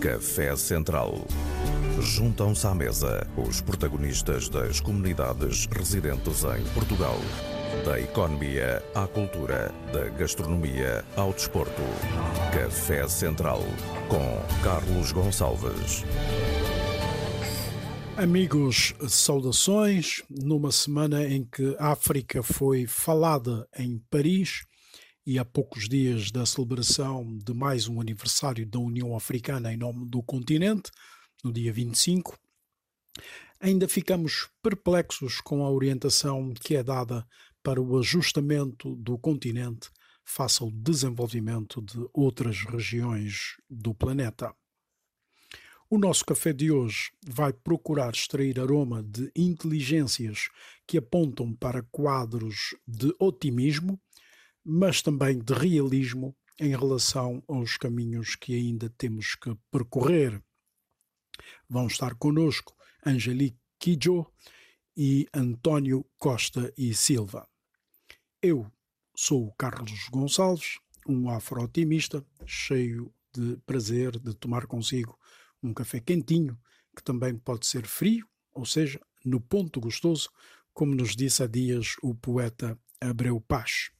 Café Central. Juntam-se à mesa os protagonistas das comunidades residentes em Portugal. Da economia à cultura, da gastronomia ao desporto. Café Central com Carlos Gonçalves. Amigos, saudações. Numa semana em que a África foi falada em Paris e a poucos dias da celebração de mais um aniversário da União Africana em nome do continente, no dia 25, ainda ficamos perplexos com a orientação que é dada para o ajustamento do continente face ao desenvolvimento de outras regiões do planeta. O nosso café de hoje vai procurar extrair aroma de inteligências que apontam para quadros de otimismo, mas também de realismo em relação aos caminhos que ainda temos que percorrer. Vão estar conosco Angelique Kijo e António Costa e Silva. Eu sou o Carlos Gonçalves, um afro-otimista cheio de prazer de tomar consigo um café quentinho, que também pode ser frio, ou seja, no ponto gostoso, como nos disse há dias o poeta Abreu Paz.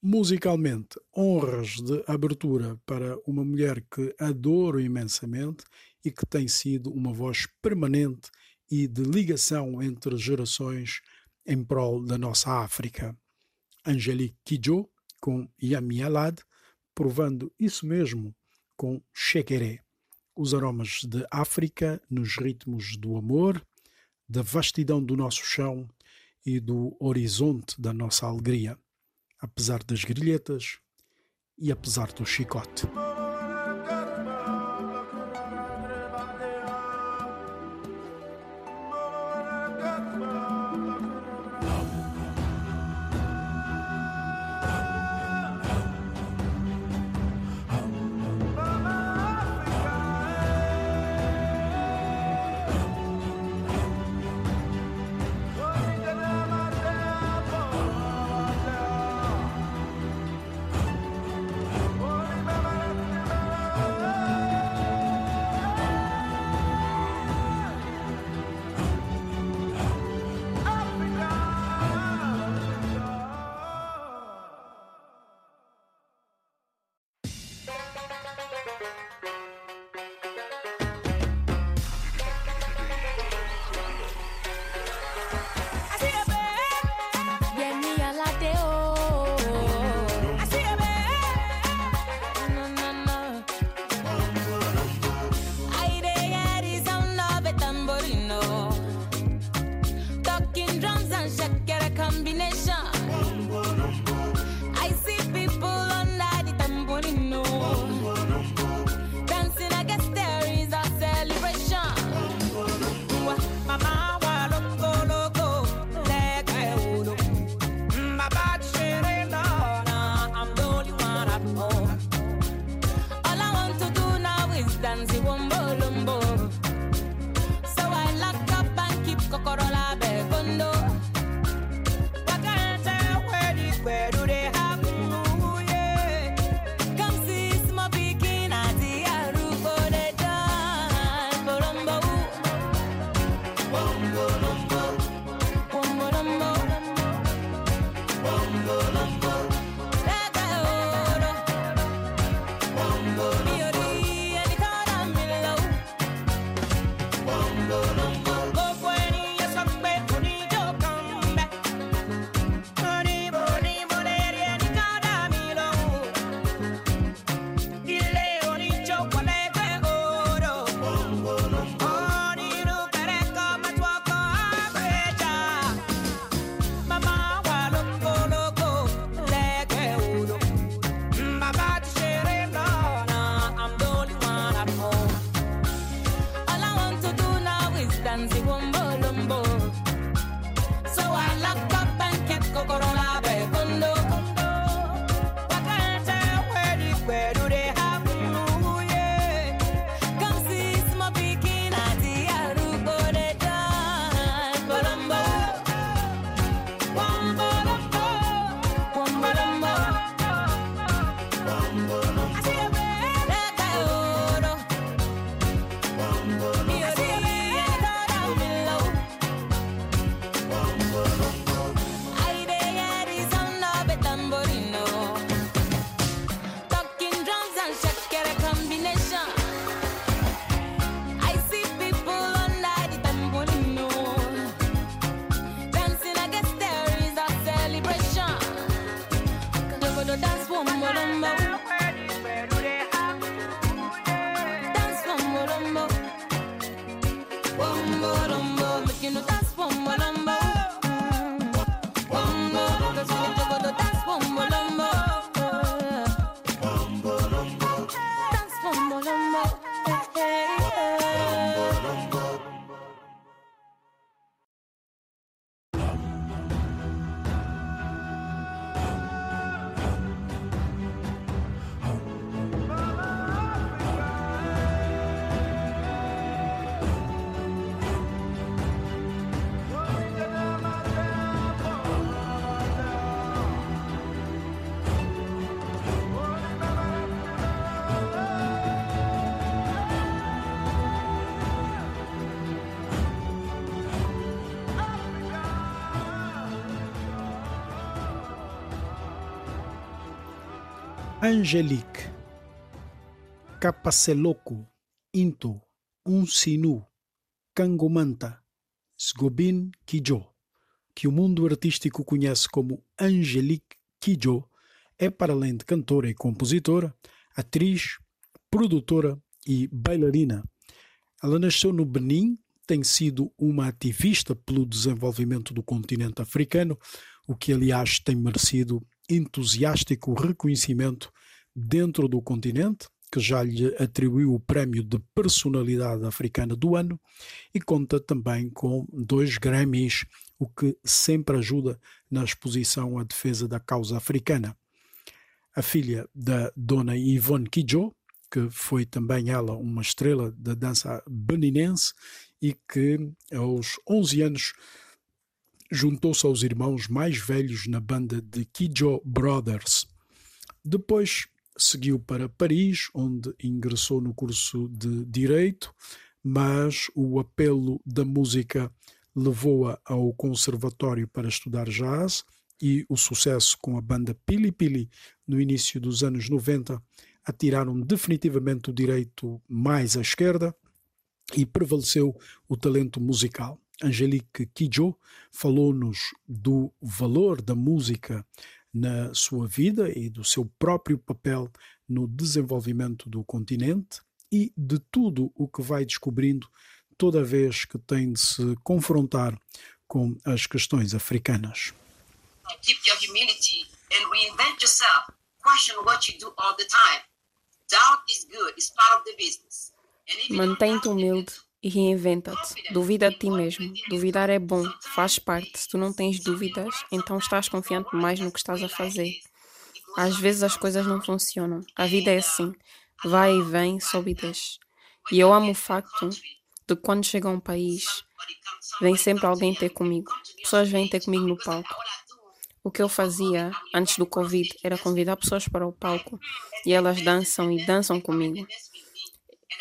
Musicalmente, honras de abertura para uma mulher que adoro imensamente e que tem sido uma voz permanente e de ligação entre gerações em prol da nossa África. Angelique Kidjo, com Yami Alad, provando isso mesmo com Chequeré os aromas de África nos ritmos do amor, da vastidão do nosso chão e do horizonte da nossa alegria, apesar das grilhetas e apesar do chicote. Angelique, Capaceloco, Into, Unsinu, Cangomanta, Sgobin Kijo, que o mundo artístico conhece como Angelique Kijo, é, para além de cantora e compositora, atriz, produtora e bailarina. Ela nasceu no Benin, tem sido uma ativista pelo desenvolvimento do continente africano, o que, aliás, tem merecido entusiástico reconhecimento dentro do continente, que já lhe atribuiu o prémio de personalidade africana do ano e conta também com dois Grammys, o que sempre ajuda na exposição à defesa da causa africana. A filha da dona Yvonne Kidjo, que foi também ela uma estrela da dança beninense e que aos 11 anos juntou-se aos irmãos mais velhos na banda de Kidjo Brothers. Depois seguiu para Paris, onde ingressou no curso de Direito, mas o apelo da música levou-a ao conservatório para estudar jazz e o sucesso com a banda Pili Pili no início dos anos 90 atiraram definitivamente o direito mais à esquerda e prevaleceu o talento musical. Angelique Kidjo falou-nos do valor da música na sua vida e do seu próprio papel no desenvolvimento do continente e de tudo o que vai descobrindo toda vez que tem de se confrontar com as questões africanas. Keep your humility and reinvent yourself. Question what you do all the time. Doubt is good, it's part of the business. Mantém-te humilde e reinventa-te. Duvida de ti mesmo. Duvidar é bom, faz parte. Se tu não tens dúvidas, então estás confiante mais no que estás a fazer. Às vezes as coisas não funcionam. A vida é assim. Vai e vem, sobe e desce. E eu amo o facto de quando chego a um país, vem sempre alguém ter comigo. Pessoas vêm ter comigo no palco. O que eu fazia antes do Covid era convidar pessoas para o palco e elas dançam e dançam comigo.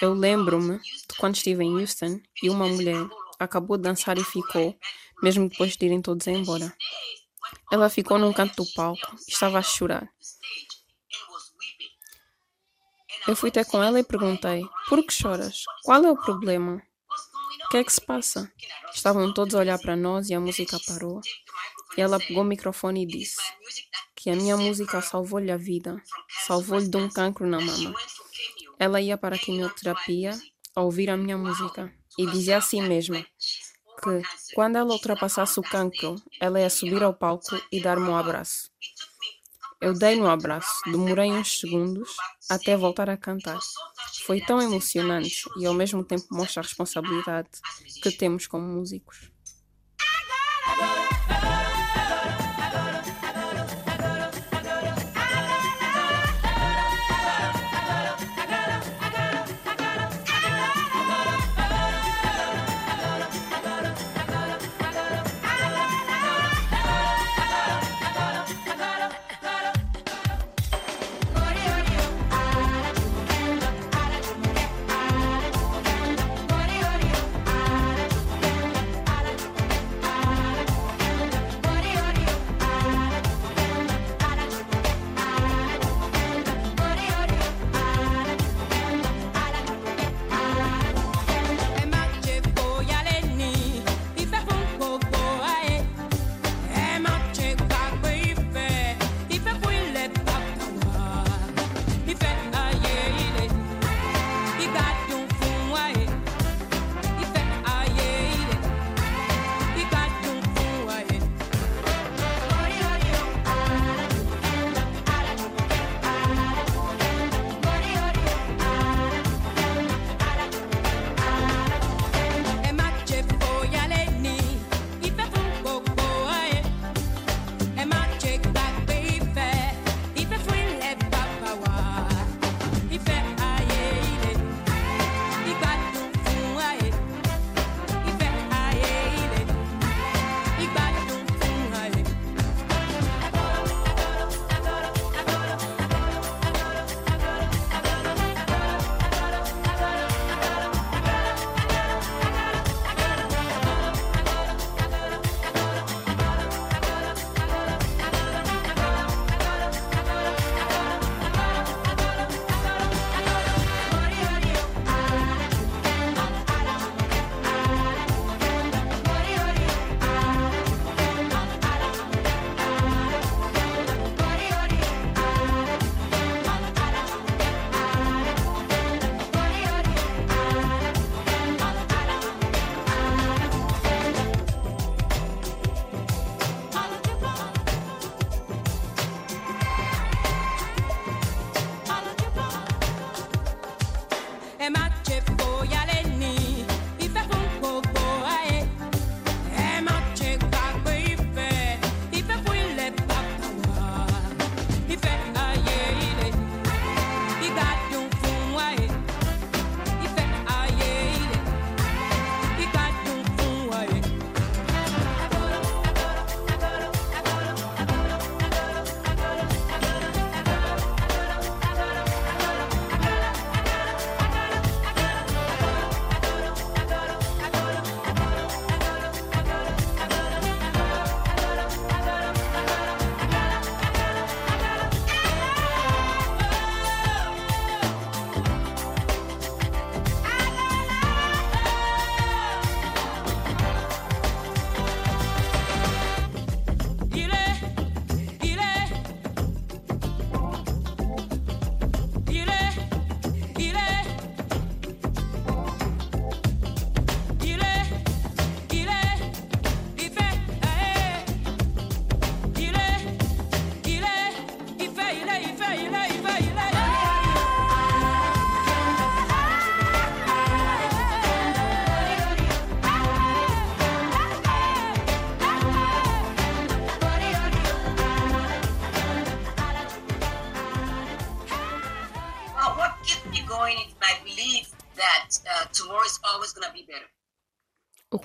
Eu lembro-me de quando estive em Houston e uma mulher acabou de dançar e ficou, mesmo depois de irem todos embora. Ela ficou num canto do palco e estava a chorar. Eu fui ter com ela e perguntei: Por que choras? Qual é o problema? O que é que se passa? Estavam todos a olhar para nós e a música parou. E ela pegou o microfone e disse que a minha música salvou-lhe a vida, salvou-lhe de um cancro na mama. Ela ia para a quimioterapia a ouvir a minha música e dizia assim mesmo que quando ela ultrapassasse o cancro, ela ia subir ao palco e dar-me um abraço. Eu dei-lhe um abraço, demorei uns segundos até voltar a cantar. Foi tão emocionante e ao mesmo tempo mostra a responsabilidade que temos como músicos.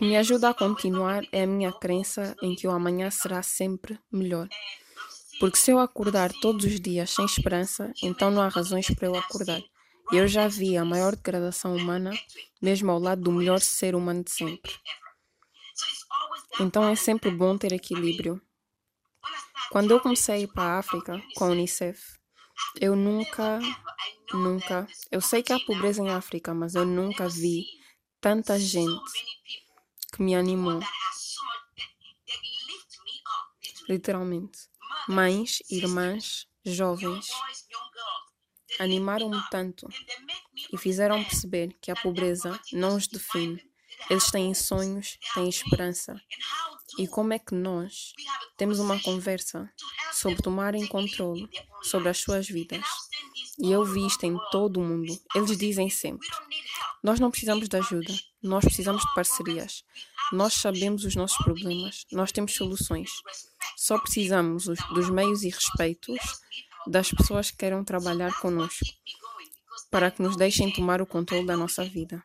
Que me ajuda a continuar é a minha crença em que o amanhã será sempre melhor. Porque se eu acordar todos os dias sem esperança, então não há razões para eu acordar. Eu já vi a maior degradação humana, mesmo ao lado do melhor ser humano de sempre. Então é sempre bom ter equilíbrio. Quando eu comecei para a África com a Unicef, eu nunca, nunca. Eu sei que há pobreza em África, mas eu nunca vi tanta gente que me animou. Literalmente. Mães, irmãs, jovens animaram-me tanto e fizeram perceber que a pobreza não os define. Eles têm sonhos, têm esperança. E como é que nós temos uma conversa sobre tomarem controle sobre as suas vidas? E eu vi isto em todo o mundo. Eles dizem sempre: nós não precisamos de ajuda, nós precisamos de parcerias. Nós sabemos os nossos problemas, nós temos soluções. Só precisamos dos meios e respeitos das pessoas que queiram trabalhar conosco para que nos deixem tomar o controle da nossa vida.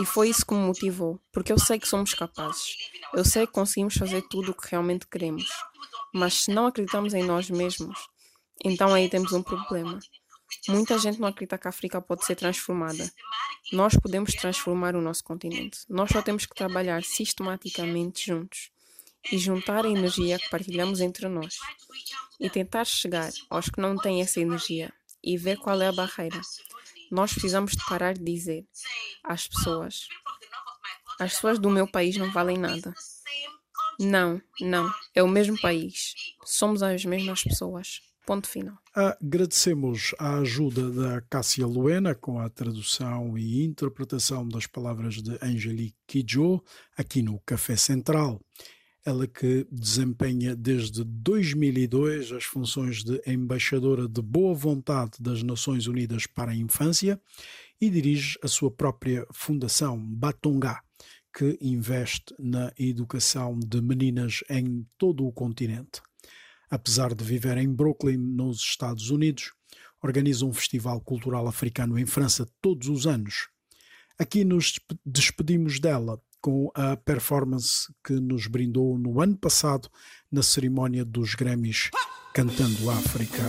E foi isso que me motivou, porque eu sei que somos capazes. Eu sei que conseguimos fazer tudo o que realmente queremos. Mas se não acreditamos em nós mesmos, então aí temos um problema. Muita gente não acredita que a África pode ser transformada. Nós podemos transformar o nosso continente. Nós só temos que trabalhar sistematicamente juntos e juntar a energia que partilhamos entre nós e tentar chegar aos que não têm essa energia e ver qual é a barreira. Nós precisamos de parar de dizer às pessoas: as pessoas do meu país não valem nada. Não, não, é o mesmo país. Somos as mesmas pessoas. Ponto final. Agradecemos a ajuda da Cássia Luena com a tradução e interpretação das palavras de Angelique Kidjo aqui no Café Central. Ela que desempenha desde 2002 as funções de embaixadora de boa vontade das Nações Unidas para a Infância e dirige a sua própria fundação, Batongá, que investe na educação de meninas em todo o continente apesar de viver em Brooklyn, nos Estados Unidos, organiza um festival cultural africano em França todos os anos. Aqui nos despedimos dela com a performance que nos brindou no ano passado na cerimónia dos Grammys Cantando África.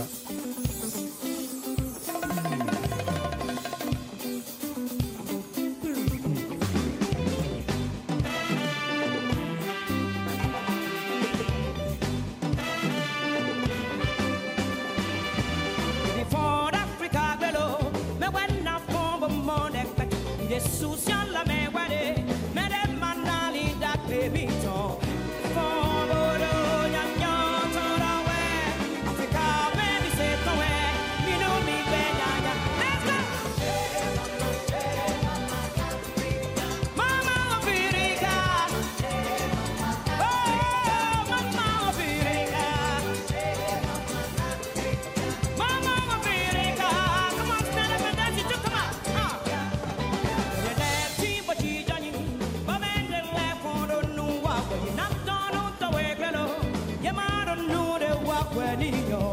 when you're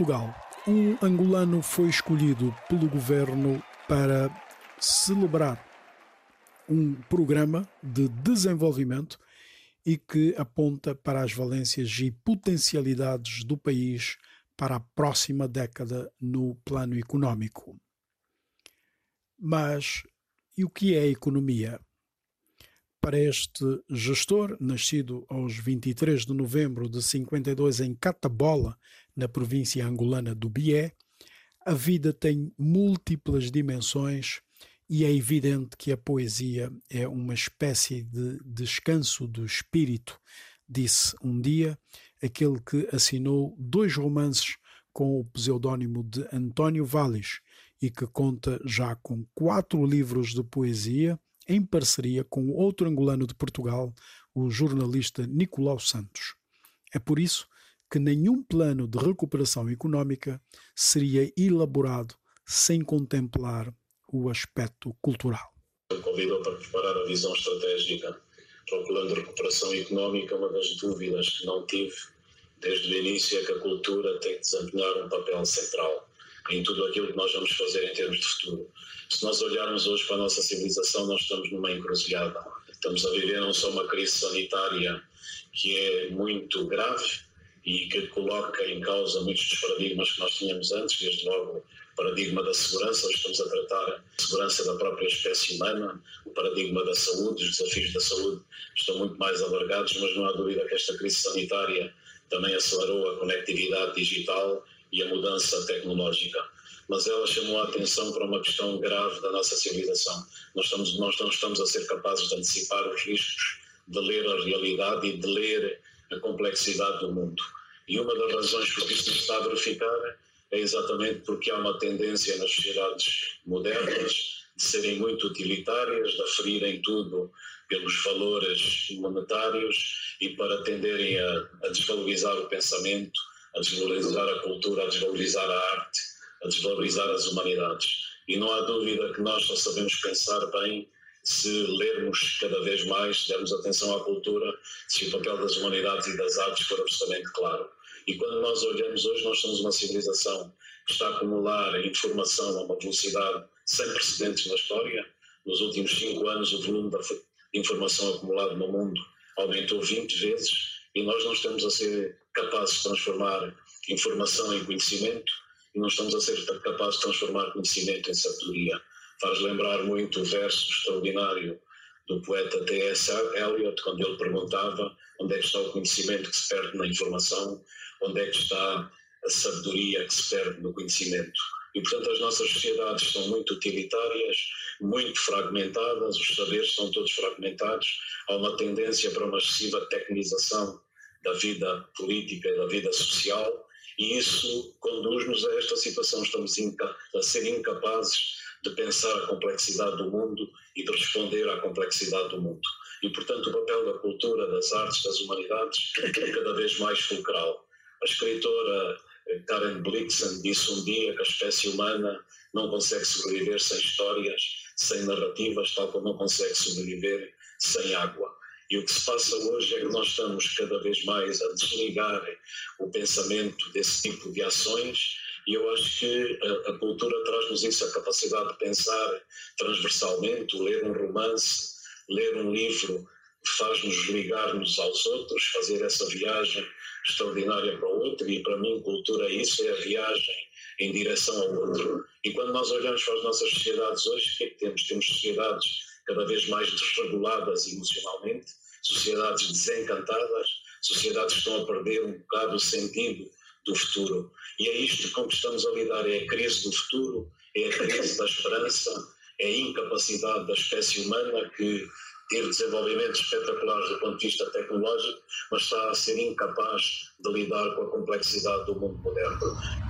Portugal, um angolano foi escolhido pelo governo para celebrar um programa de desenvolvimento e que aponta para as valências e potencialidades do país para a próxima década no plano econômico. Mas e o que é economia? Para este gestor, nascido aos 23 de novembro de 52 em Catabola, na província angolana do Bié, a vida tem múltiplas dimensões e é evidente que a poesia é uma espécie de descanso do espírito, disse um dia aquele que assinou dois romances com o pseudônimo de António Valles e que conta já com quatro livros de poesia em parceria com outro angolano de Portugal, o jornalista Nicolau Santos. É por isso que nenhum plano de recuperação econômica seria elaborado sem contemplar o aspecto cultural. Convidou para preparar a visão estratégica para o plano de recuperação económica. Uma das dúvidas que não tive desde o início é que a cultura tem que desempenhar um papel central em tudo aquilo que nós vamos fazer em termos de futuro. Se nós olharmos hoje para a nossa civilização, nós estamos numa encruzilhada. Estamos a viver não só uma crise sanitária que é muito grave e que coloca em causa muitos dos paradigmas que nós tínhamos antes, desde logo o paradigma da segurança, hoje estamos a tratar a segurança da própria espécie humana, o paradigma da saúde, os desafios da saúde estão muito mais alargados, mas não há dúvida que esta crise sanitária também acelerou a conectividade digital e a mudança tecnológica. Mas ela chamou a atenção para uma questão grave da nossa civilização. Nós, estamos, nós não estamos a ser capazes de antecipar os riscos, de ler a realidade e de ler a complexidade do mundo. E uma das razões por que isto está a verificar é exatamente porque há uma tendência nas sociedades modernas de serem muito utilitárias, de aferirem tudo pelos valores monetários e para tenderem a, a desvalorizar o pensamento, a desvalorizar a cultura, a desvalorizar a arte, a desvalorizar as humanidades. E não há dúvida que nós só sabemos pensar bem se lermos cada vez mais, se dermos atenção à cultura, se o papel das humanidades e das artes for absolutamente claro. E quando nós olhamos hoje, nós somos uma civilização que está a acumular informação a uma velocidade sem precedentes na história. Nos últimos cinco anos, o volume da informação acumulada no mundo aumentou 20 vezes e nós não estamos a ser capazes de transformar informação em conhecimento e não estamos a ser capazes de transformar conhecimento em sabedoria. Faz lembrar muito o verso extraordinário do poeta T.S. Eliot, quando ele perguntava onde é que está o conhecimento que se perde na informação, onde é que está a sabedoria que se perde no conhecimento. E, portanto, as nossas sociedades são muito utilitárias, muito fragmentadas, os saberes são todos fragmentados, há uma tendência para uma excessiva tecnização da vida política e da vida social, e isso conduz-nos a esta situação. Estamos a ser incapazes de pensar a complexidade do mundo e de responder à complexidade do mundo. E, portanto, o papel da cultura, das artes, das humanidades é cada vez mais fulcral. A escritora eh, Karen Blixen disse um dia que a espécie humana não consegue sobreviver sem histórias, sem narrativas, tal como não consegue sobreviver sem água. E o que se passa hoje é que nós estamos cada vez mais a desligar o pensamento desse tipo de ações e eu acho que a, a cultura traz-nos isso, a capacidade de pensar transversalmente, ler um romance, ler um livro, faz-nos ligar-nos aos outros, fazer essa viagem extraordinária para o outro e para mim cultura é isso, é a viagem em direção ao outro. E quando nós olhamos para as nossas sociedades hoje, o que é que temos? Temos sociedades cada vez mais desreguladas emocionalmente, sociedades desencantadas, sociedades que estão a perder um bocado o sentido do futuro. E é isto com que estamos a lidar: é a crise do futuro, é a crise da esperança, é a incapacidade da espécie humana que teve desenvolvimentos espetaculares do ponto de vista tecnológico, mas está a ser incapaz de lidar com a complexidade do mundo moderno.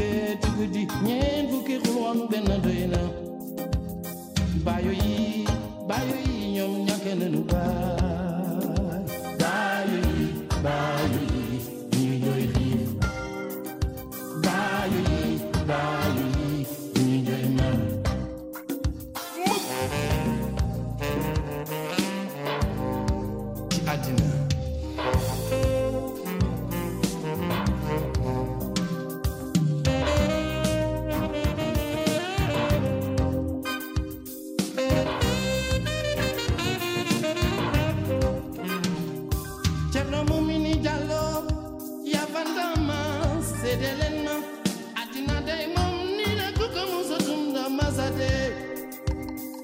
fee ci guddi ñeent fukki xulwoon benn yi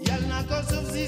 yal na ko suuf si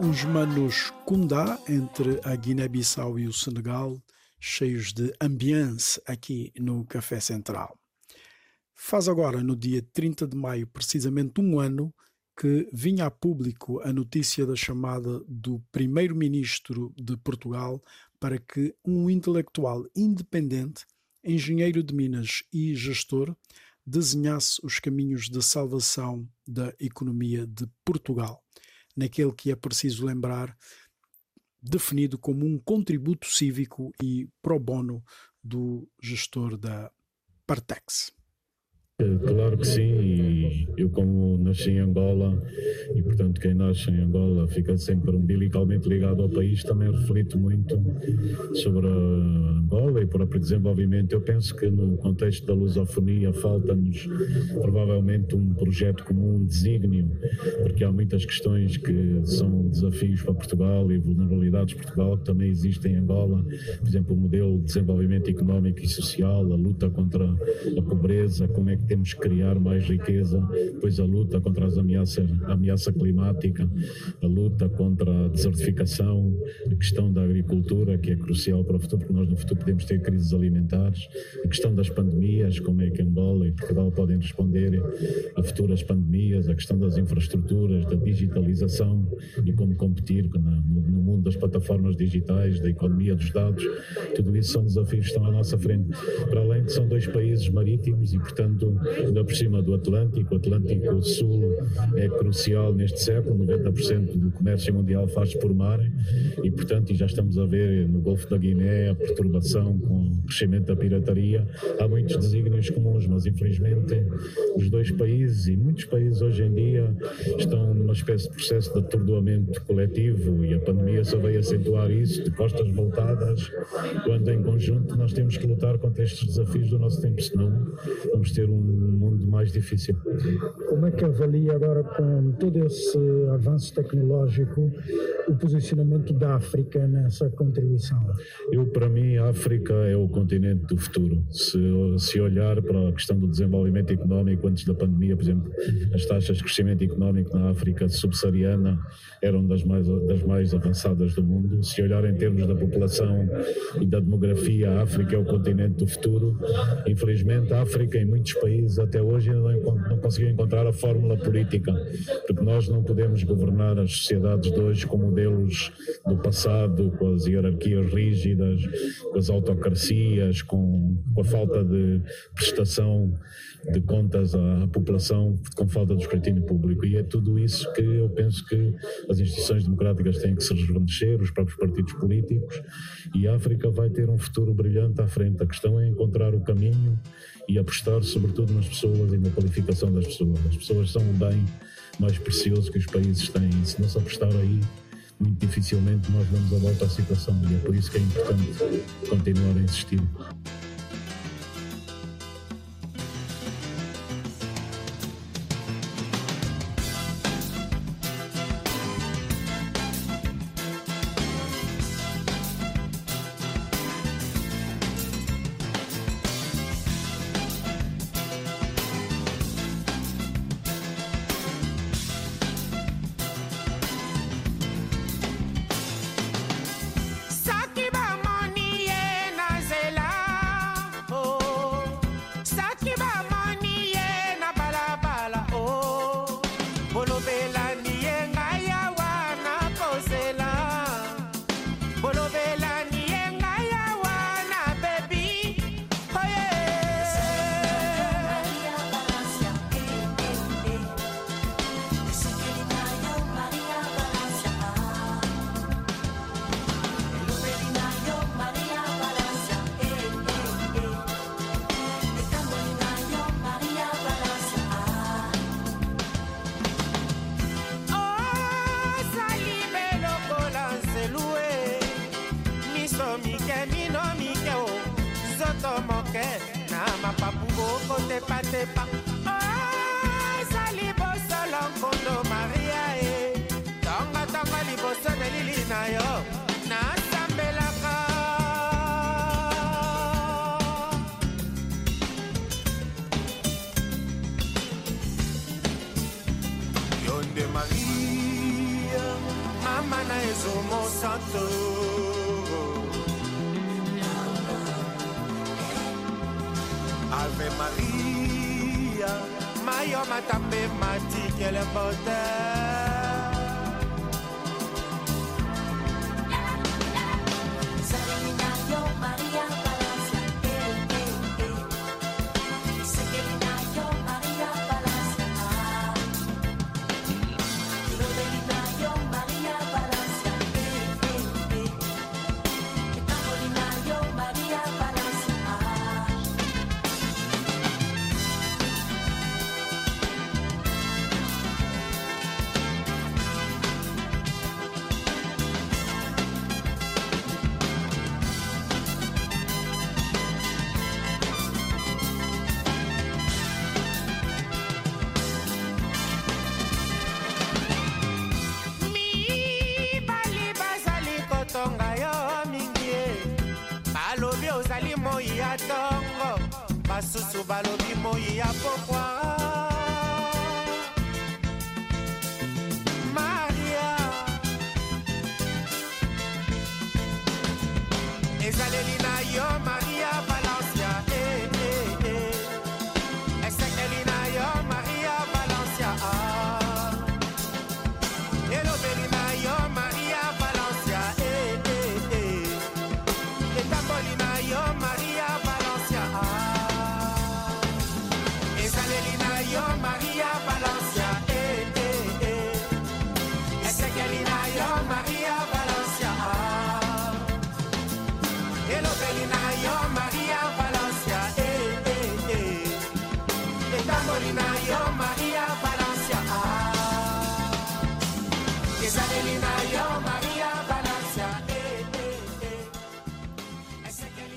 Os manos Kunda, entre a Guiné-Bissau e o Senegal, cheios de ambiance aqui no Café Central. Faz agora, no dia 30 de maio, precisamente um ano, que vinha a público a notícia da chamada do primeiro-ministro de Portugal para que um intelectual independente, engenheiro de Minas e gestor, desenhasse os caminhos de salvação da economia de Portugal, naquele que é preciso lembrar, definido como um contributo cívico e pro bono do gestor da Partex. Claro que sim, e eu como nasci em Angola e portanto quem nasce em Angola fica sempre umbilicalmente ligado ao país, também reflito muito sobre Angola e o próprio desenvolvimento. Eu penso que no contexto da lusofonia falta-nos provavelmente um projeto comum, um desígnio, porque há muitas questões que são desafios para Portugal e vulnerabilidades de Portugal que também existem em Angola, por exemplo o modelo de desenvolvimento económico e social, a luta contra a pobreza, como é que temos que criar mais riqueza depois a luta contra as ameaças, a ameaça climática, a luta contra a desertificação, a questão da agricultura, que é crucial para o futuro, porque nós no futuro podemos ter crises alimentares, a questão das pandemias, como é que Angola e Portugal podem responder a futuras pandemias, a questão das infraestruturas, da digitalização e como competir no mundo das plataformas digitais, da economia dos dados, tudo isso são desafios que estão à nossa frente. Para além de são dois países marítimos e, portanto, ainda por cima do Atlântico, o Atlântico Sul é crucial neste século, 90% do comércio mundial faz por mar e, portanto, já estamos a ver no Golfo da Guiné a perturbação com o crescimento da pirataria. Há muitos desígnios comuns, mas infelizmente os dois países e muitos países hoje em dia estão numa espécie de processo de atordoamento coletivo e a pandemia só veio acentuar isso, de costas voltadas, quando em conjunto nós temos que lutar contra estes desafios do nosso tempo, senão vamos ter um mundo mais difícil. Como é que avalia agora, com todo esse avanço tecnológico, o posicionamento da África nessa contribuição? Eu, para mim, a África é o continente do futuro. Se, se olhar para a questão do desenvolvimento económico antes da pandemia, por exemplo, as taxas de crescimento económico na África subsaariana eram das mais, das mais avançadas do mundo. Se olhar em termos da população e da demografia, a África é o continente do futuro. Infelizmente, a África, em muitos países, até hoje, ainda não, não conseguiu encontrar a fórmula política, porque nós não podemos governar as sociedades de hoje com modelos do passado, com as hierarquias rígidas, com as autocracias, com, com a falta de prestação de contas à população com falta de escrutínio público. E é tudo isso que eu penso que as instituições democráticas têm que se rejuvenescer, os próprios partidos políticos, e a África vai ter um futuro brilhante à frente. A questão é encontrar o caminho e apostar sobretudo nas pessoas e na qualificação das pessoas. As pessoas são o bem mais precioso que os países têm. E se não se apostar aí, muito dificilmente nós damos a volta à situação. E é por isso que é importante continuar a insistir.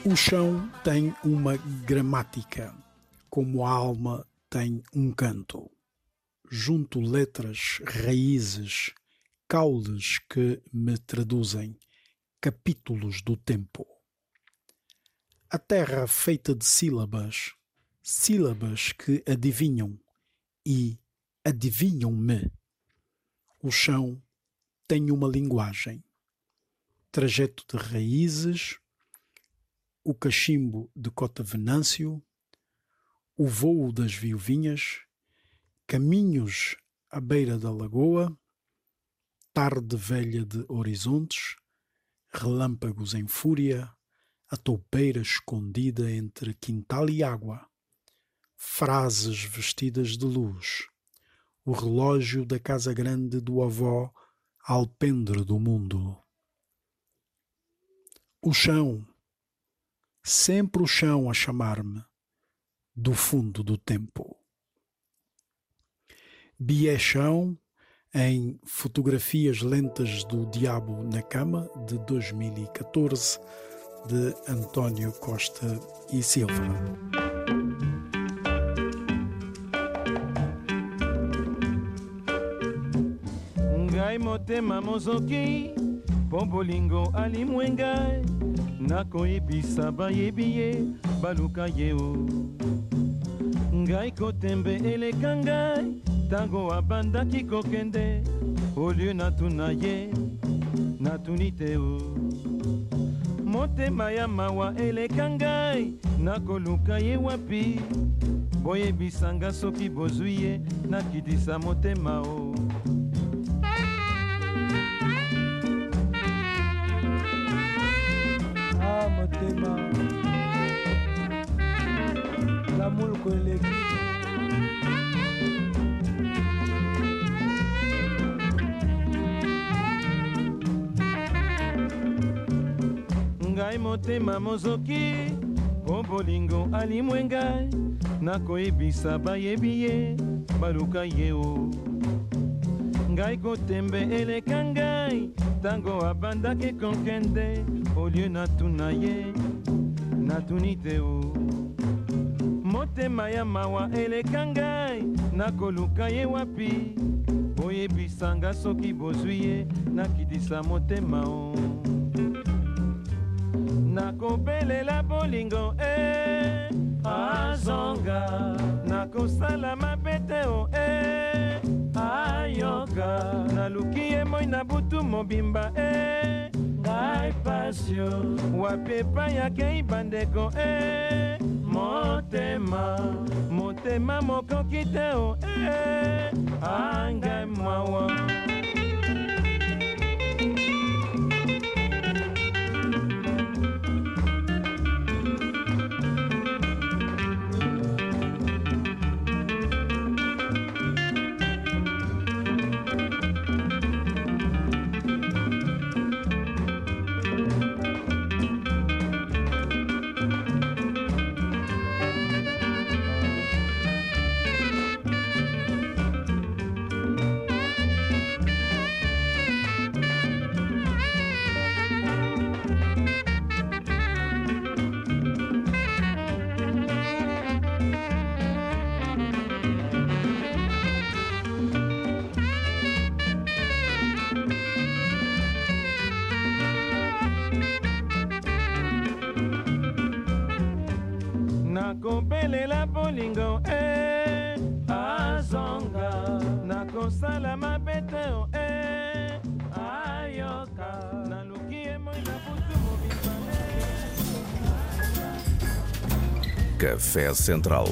O chão tem uma gramática, como a alma tem um canto. Junto letras, raízes, caules que me traduzem, capítulos do tempo. A terra feita de sílabas, sílabas que adivinham e adivinham-me. O chão tem uma linguagem, trajeto de raízes, o cachimbo de Cota Venâncio, o vôo das viuvinhas, caminhos à beira da lagoa, tarde velha de horizontes, relâmpagos em fúria, a toupeira escondida entre quintal e água, frases vestidas de luz, o relógio da casa grande do avó alpendre do mundo. O chão, sempre o chão a chamar-me, do fundo do tempo. Biechão, em Fotografias Lentas do Diabo na Cama, de 2014, de António Costa e Silva. ngai motema mozoki mpo bolingo alimwe ngai nakoyebisa bayebi ye baluka ye o ngai kotembe eleka ngai ntango abandaki kokende olie natuna ye natuni te o motema ya mawa eleka ngai nakoluka ye wapi? Boyebisanga soki bozwi ye nakitisa motema o. Ah motema. Lamuluko eleki ngai motema mozoki mpo bolingo alimwe ngai nakoyebisa bayebi ye baluka ye o. Ngai kotembe eleka ngai ntango abandaki kokende olie natuna ye natuni te o. Motema ya mawa eleka ngai nakoluka ye wapi? Boyebisanga soki bozwi ye nakitisa motema o nakupelela bolingo e eh. azonga nakusala mapeteo e eh. ayoka nalukie moi na butu mobimba e eh. ngai pasio wapepa yakei bandeko e eh. motema motema mokokiteo e eh. angai mawa nakobelela bolingo e azonga nakosala mabe te o e ayoka. Naluki ye moi na butu mobimba Café Central.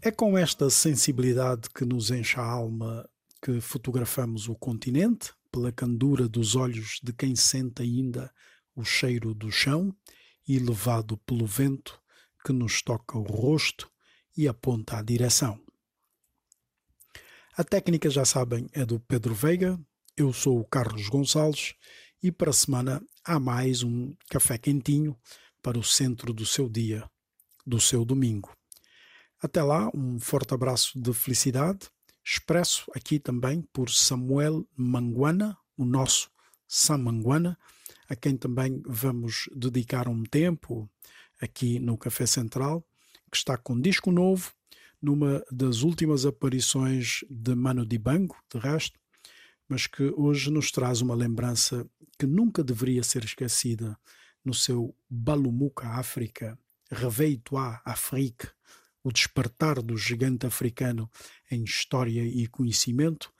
É com esta sensibilidade que nos enche a alma que fotografamos o continente, pela candura dos olhos de quem sente ainda o cheiro do chão e levado pelo vento que nos toca o rosto e aponta a direção. A técnica, já sabem, é do Pedro Veiga, eu sou o Carlos Gonçalves e para a semana há mais um café quentinho para o centro do seu dia, do seu domingo. Até lá, um forte abraço de felicidade, expresso aqui também por Samuel Manguana, o nosso Sam Manguana, a quem também vamos dedicar um tempo aqui no Café Central, que está com disco novo, numa das últimas aparições de Mano Dibango, de resto, mas que hoje nos traz uma lembrança que nunca deveria ser esquecida no seu Balumuca África, Réveil toi Afrique, o despertar do gigante africano em história e conhecimento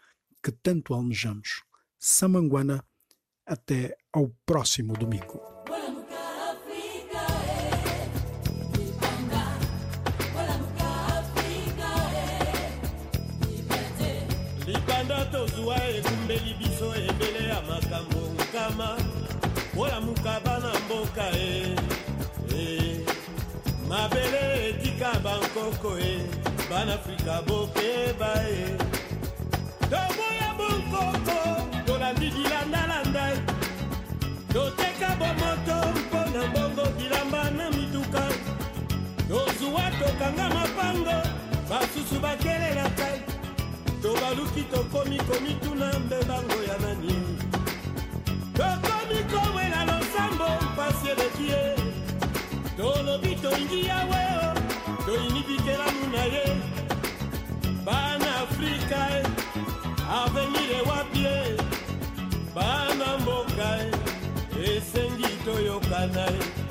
que tanto almejamos. Samanguana, até ao próximo domingo. Tozwa ekumbeli biso ebele ya makambo nkama. Olamuka bana mboka e e. mabele etika bankoko e banafrika bokeba e toboya bonkoko tolandi bilandalanda toteka bomoto mpo na mbongo bilamba na mituka. Tozuwa tokanga mapango basusu bakelelaka tobaluki tokomi komituna mbebango ya nani. Tokomi kowela losambo mpasi eleki ye tolobi tolingi yawe o toyini bikelamu na ye bana afrika avenir ewapi e bana mboka esengi toyokana e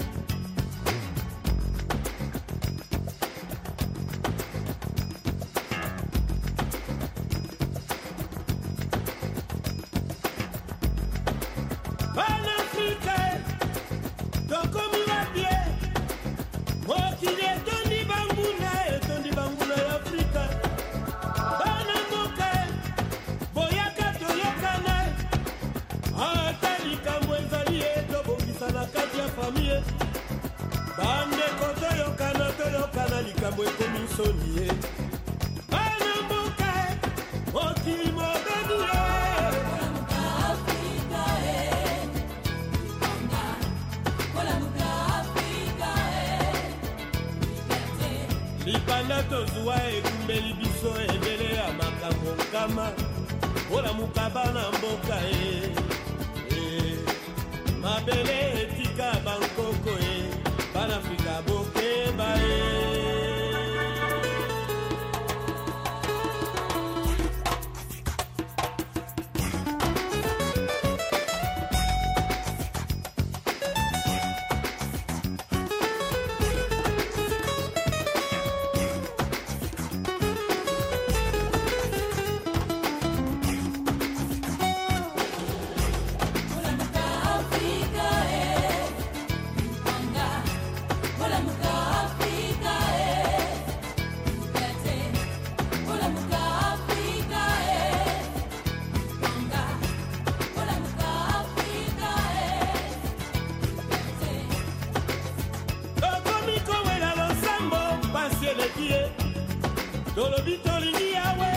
tolobi tolingi yawe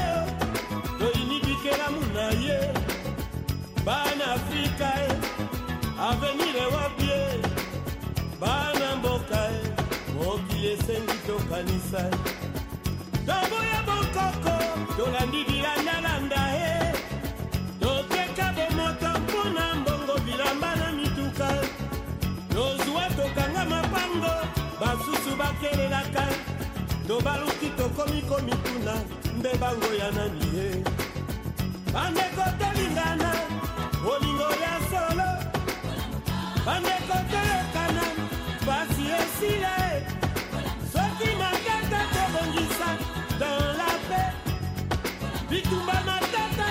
toyini ye afrika mboka mpona mbongo na mituka. Mapango basusu tobaluki tokomi komituna mbe bango ya nani ye bandeko ya solo. Bandeko pasi esila e soki makata tobongisa dans la paix. Bitumba matata